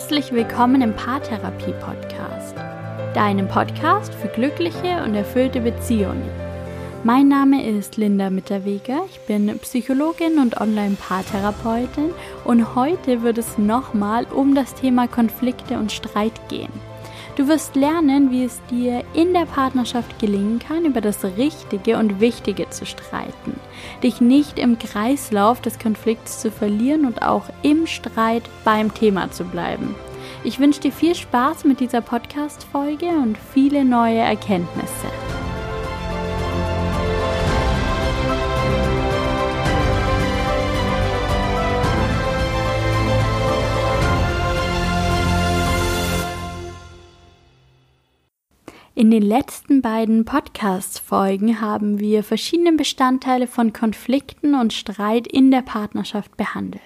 Herzlich willkommen im Paartherapie Podcast, deinem Podcast für glückliche und erfüllte Beziehungen. Mein Name ist Linda Mitterweger, ich bin Psychologin und Online-Paartherapeutin und heute wird es nochmal um das Thema Konflikte und Streit gehen. Du wirst lernen, wie es dir in der Partnerschaft gelingen kann, über das Richtige und Wichtige zu streiten, dich nicht im Kreislauf des Konflikts zu verlieren und auch im Streit beim Thema zu bleiben. Ich wünsche dir viel Spaß mit dieser Podcast-Folge und viele neue Erkenntnisse. In den letzten beiden Podcast-Folgen haben wir verschiedene Bestandteile von Konflikten und Streit in der Partnerschaft behandelt.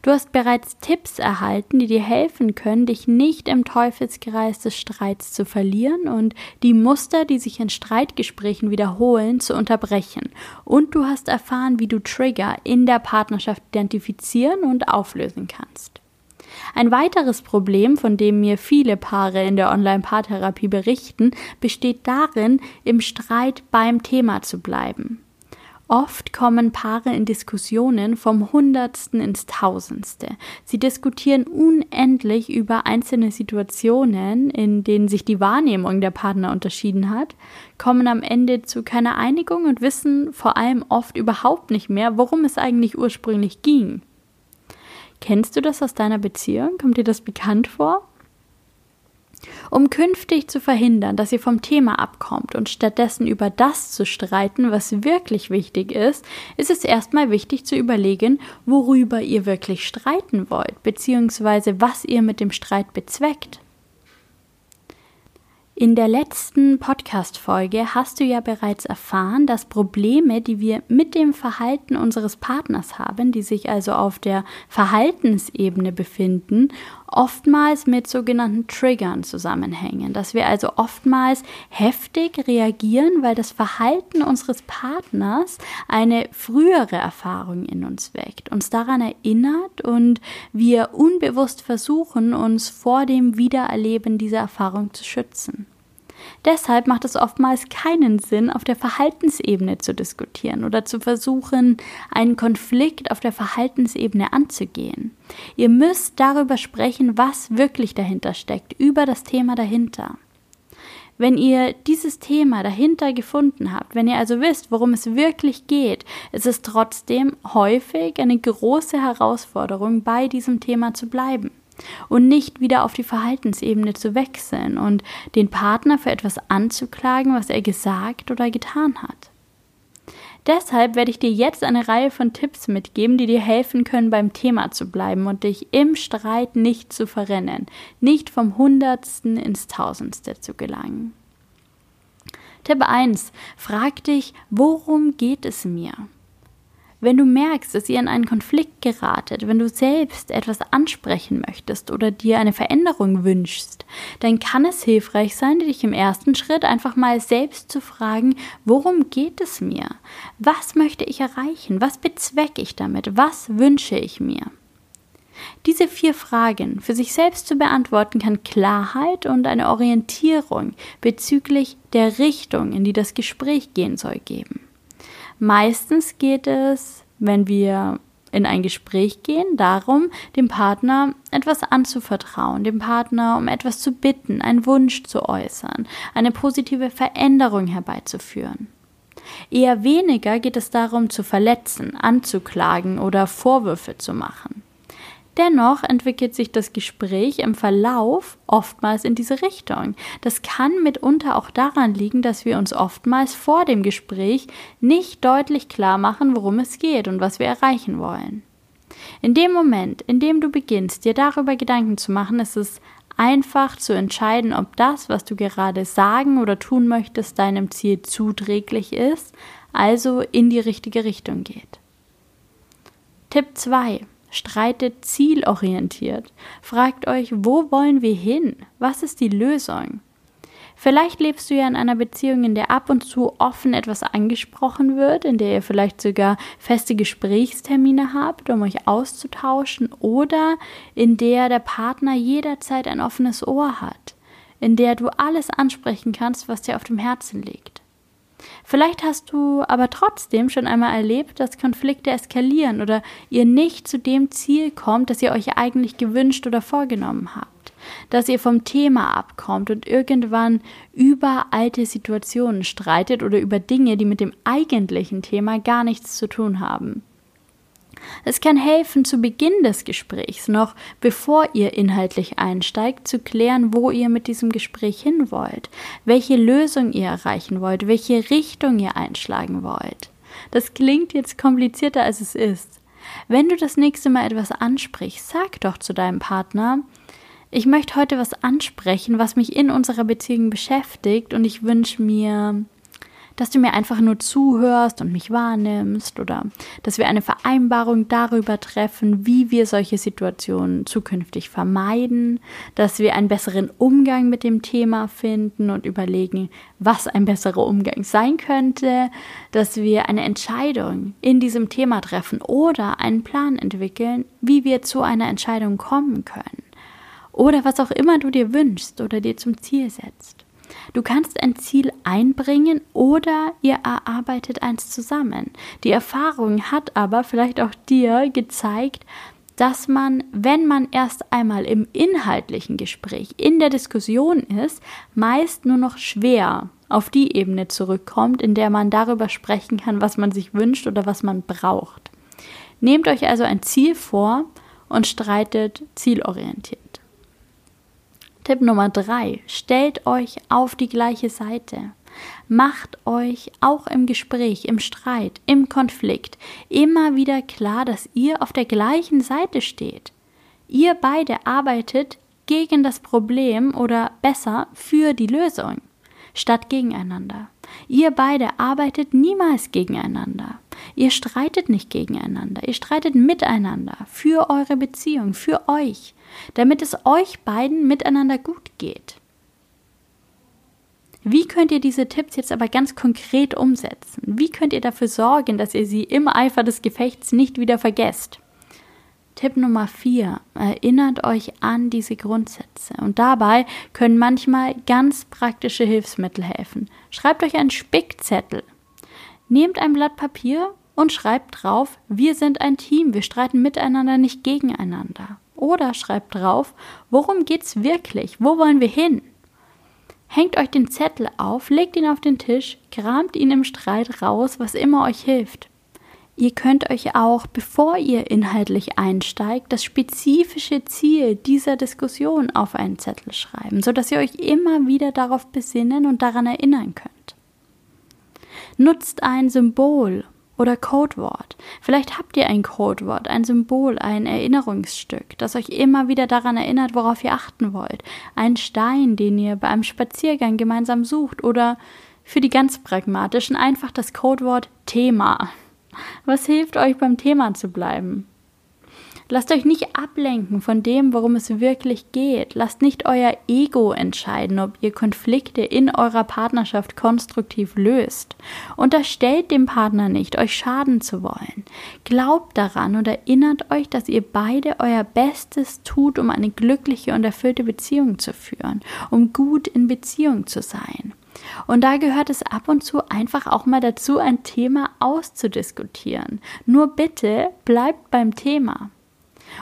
Du hast bereits Tipps erhalten, die dir helfen können, dich nicht im Teufelskreis des Streits zu verlieren und die Muster, die sich in Streitgesprächen wiederholen, zu unterbrechen. Und du hast erfahren, wie du Trigger in der Partnerschaft identifizieren und auflösen kannst. Ein weiteres Problem, von dem mir viele Paare in der Online-Paartherapie berichten, besteht darin, im Streit beim Thema zu bleiben. Oft kommen Paare in Diskussionen vom Hundertsten ins Tausendste. Sie diskutieren unendlich über einzelne Situationen, in denen sich die Wahrnehmung der Partner unterschieden hat, kommen am Ende zu keiner Einigung und wissen vor allem oft überhaupt nicht mehr, worum es eigentlich ursprünglich ging. Kennst du das aus deiner Beziehung? Kommt dir das bekannt vor? Um künftig zu verhindern, dass ihr vom Thema abkommt und stattdessen über das zu streiten, was wirklich wichtig ist, ist es erstmal wichtig zu überlegen, worüber ihr wirklich streiten wollt, beziehungsweise was ihr mit dem Streit bezweckt. In der letzten Podcast-Folge hast du ja bereits erfahren, dass Probleme, die wir mit dem Verhalten unseres Partners haben, die sich also auf der Verhaltensebene befinden, oftmals mit sogenannten Triggern zusammenhängen. Dass wir also oftmals heftig reagieren, weil das Verhalten unseres Partners eine frühere Erfahrung in uns weckt, uns daran erinnert und wir unbewusst versuchen, uns vor dem Wiedererleben dieser Erfahrung zu schützen. Deshalb macht es oftmals keinen Sinn, auf der Verhaltensebene zu diskutieren oder zu versuchen, einen Konflikt auf der Verhaltensebene anzugehen. Ihr müsst darüber sprechen, was wirklich dahinter steckt, über das Thema dahinter. Wenn ihr dieses Thema dahinter gefunden habt, wenn ihr also wisst, worum es wirklich geht, ist es trotzdem häufig eine große Herausforderung, bei diesem Thema zu bleiben und nicht wieder auf die Verhaltensebene zu wechseln und den Partner für etwas anzuklagen, was er gesagt oder getan hat. Deshalb werde ich dir jetzt eine Reihe von Tipps mitgeben, die dir helfen können, beim Thema zu bleiben und dich im Streit nicht zu verrennen, nicht vom Hundertsten ins Tausendste zu gelangen. Tipp 1. Frag dich, worum geht es mir? Wenn du merkst, dass ihr in einen Konflikt geratet, wenn du selbst etwas ansprechen möchtest oder dir eine Veränderung wünschst, dann kann es hilfreich sein, dich im ersten Schritt einfach mal selbst zu fragen, worum geht es mir? Was möchte ich erreichen? Was bezwecke ich damit? Was wünsche ich mir? Diese vier Fragen für sich selbst zu beantworten, kann Klarheit und eine Orientierung bezüglich der Richtung, in die das Gespräch gehen soll, geben. Meistens geht es, wenn wir in ein Gespräch gehen, darum, dem Partner etwas anzuvertrauen, dem Partner um etwas zu bitten, einen Wunsch zu äußern, eine positive Veränderung herbeizuführen. Eher weniger geht es darum, zu verletzen, anzuklagen oder Vorwürfe zu machen. Dennoch entwickelt sich das Gespräch im Verlauf oftmals in diese Richtung. Das kann mitunter auch daran liegen, dass wir uns oftmals vor dem Gespräch nicht deutlich klar machen, worum es geht und was wir erreichen wollen. In dem Moment, in dem du beginnst, dir darüber Gedanken zu machen, ist es einfach zu entscheiden, ob das, was du gerade sagen oder tun möchtest, deinem Ziel zuträglich ist, also in die richtige Richtung geht. Tipp 2. Streitet zielorientiert. Fragt euch, wo wollen wir hin? Was ist die Lösung? Vielleicht lebst du ja in einer Beziehung, in der ab und zu offen etwas angesprochen wird, in der ihr vielleicht sogar feste Gesprächstermine habt, um euch auszutauschen, oder in der der Partner jederzeit ein offenes Ohr hat, in der du alles ansprechen kannst, was dir auf dem Herzen liegt. Vielleicht hast du aber trotzdem schon einmal erlebt, dass Konflikte eskalieren oder ihr nicht zu dem Ziel kommt, das ihr euch eigentlich gewünscht oder vorgenommen habt dass ihr vom Thema abkommt und irgendwann über alte Situationen streitet oder über Dinge, die mit dem eigentlichen Thema gar nichts zu tun haben. Es kann helfen, zu Beginn des Gesprächs, noch bevor ihr inhaltlich einsteigt, zu klären, wo ihr mit diesem Gespräch hin wollt, welche Lösung ihr erreichen wollt, welche Richtung ihr einschlagen wollt. Das klingt jetzt komplizierter, als es ist. Wenn du das nächste Mal etwas ansprichst, sag doch zu deinem Partner, ich möchte heute was ansprechen, was mich in unserer Beziehung beschäftigt und ich wünsche mir, dass du mir einfach nur zuhörst und mich wahrnimmst oder dass wir eine Vereinbarung darüber treffen, wie wir solche Situationen zukünftig vermeiden, dass wir einen besseren Umgang mit dem Thema finden und überlegen, was ein besserer Umgang sein könnte, dass wir eine Entscheidung in diesem Thema treffen oder einen Plan entwickeln, wie wir zu einer Entscheidung kommen können oder was auch immer du dir wünschst oder dir zum Ziel setzt. Du kannst ein Ziel einbringen oder ihr erarbeitet eins zusammen. Die Erfahrung hat aber vielleicht auch dir gezeigt, dass man, wenn man erst einmal im inhaltlichen Gespräch, in der Diskussion ist, meist nur noch schwer auf die Ebene zurückkommt, in der man darüber sprechen kann, was man sich wünscht oder was man braucht. Nehmt euch also ein Ziel vor und streitet zielorientiert. Tipp Nummer drei: Stellt euch auf die gleiche Seite. Macht euch auch im Gespräch, im Streit, im Konflikt immer wieder klar, dass ihr auf der gleichen Seite steht. Ihr beide arbeitet gegen das Problem oder besser für die Lösung statt gegeneinander. Ihr beide arbeitet niemals gegeneinander. Ihr streitet nicht gegeneinander. Ihr streitet miteinander für eure Beziehung, für euch, damit es euch beiden miteinander gut geht. Wie könnt ihr diese Tipps jetzt aber ganz konkret umsetzen? Wie könnt ihr dafür sorgen, dass ihr sie im Eifer des Gefechts nicht wieder vergesst? Tipp Nummer 4. Erinnert euch an diese Grundsätze. Und dabei können manchmal ganz praktische Hilfsmittel helfen. Schreibt euch einen Spickzettel. Nehmt ein Blatt Papier und schreibt drauf, wir sind ein Team, wir streiten miteinander, nicht gegeneinander. Oder schreibt drauf, worum geht's wirklich? Wo wollen wir hin? Hängt euch den Zettel auf, legt ihn auf den Tisch, kramt ihn im Streit raus, was immer euch hilft. Ihr könnt euch auch, bevor ihr inhaltlich einsteigt, das spezifische Ziel dieser Diskussion auf einen Zettel schreiben, sodass ihr euch immer wieder darauf besinnen und daran erinnern könnt. Nutzt ein Symbol oder Codewort. Vielleicht habt ihr ein Codewort, ein Symbol, ein Erinnerungsstück, das euch immer wieder daran erinnert, worauf ihr achten wollt. Ein Stein, den ihr bei einem Spaziergang gemeinsam sucht oder für die ganz pragmatischen einfach das Codewort Thema. Was hilft euch beim Thema zu bleiben? Lasst euch nicht ablenken von dem, worum es wirklich geht. Lasst nicht euer Ego entscheiden, ob ihr Konflikte in eurer Partnerschaft konstruktiv löst. Unterstellt dem Partner nicht, euch schaden zu wollen. Glaubt daran und erinnert euch, dass ihr beide euer Bestes tut, um eine glückliche und erfüllte Beziehung zu führen, um gut in Beziehung zu sein. Und da gehört es ab und zu einfach auch mal dazu, ein Thema auszudiskutieren. Nur bitte bleibt beim Thema.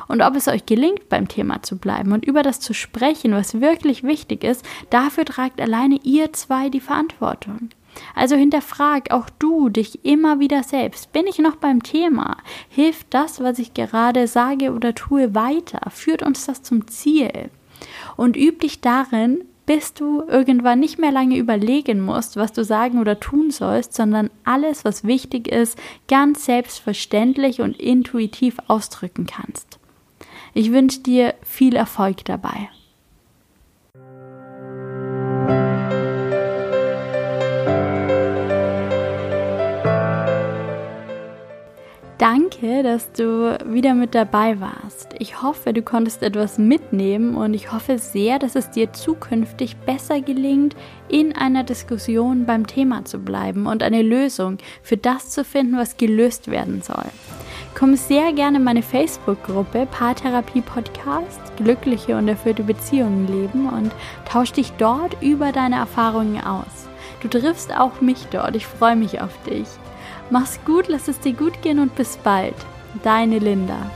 Und ob es euch gelingt, beim Thema zu bleiben und über das zu sprechen, was wirklich wichtig ist, dafür tragt alleine ihr zwei die Verantwortung. Also hinterfrag auch du dich immer wieder selbst. Bin ich noch beim Thema? Hilft das, was ich gerade sage oder tue, weiter? Führt uns das zum Ziel? Und üb dich darin, bis du irgendwann nicht mehr lange überlegen musst, was du sagen oder tun sollst, sondern alles, was wichtig ist, ganz selbstverständlich und intuitiv ausdrücken kannst. Ich wünsche dir viel Erfolg dabei. Danke, dass du wieder mit dabei warst. Ich hoffe, du konntest etwas mitnehmen und ich hoffe sehr, dass es dir zukünftig besser gelingt, in einer Diskussion beim Thema zu bleiben und eine Lösung für das zu finden, was gelöst werden soll. Komm sehr gerne in meine Facebook-Gruppe Paartherapie Podcast, glückliche und erfüllte Beziehungen leben und tausch dich dort über deine Erfahrungen aus. Du triffst auch mich dort, ich freue mich auf dich. Mach's gut, lass es dir gut gehen und bis bald. Deine Linda.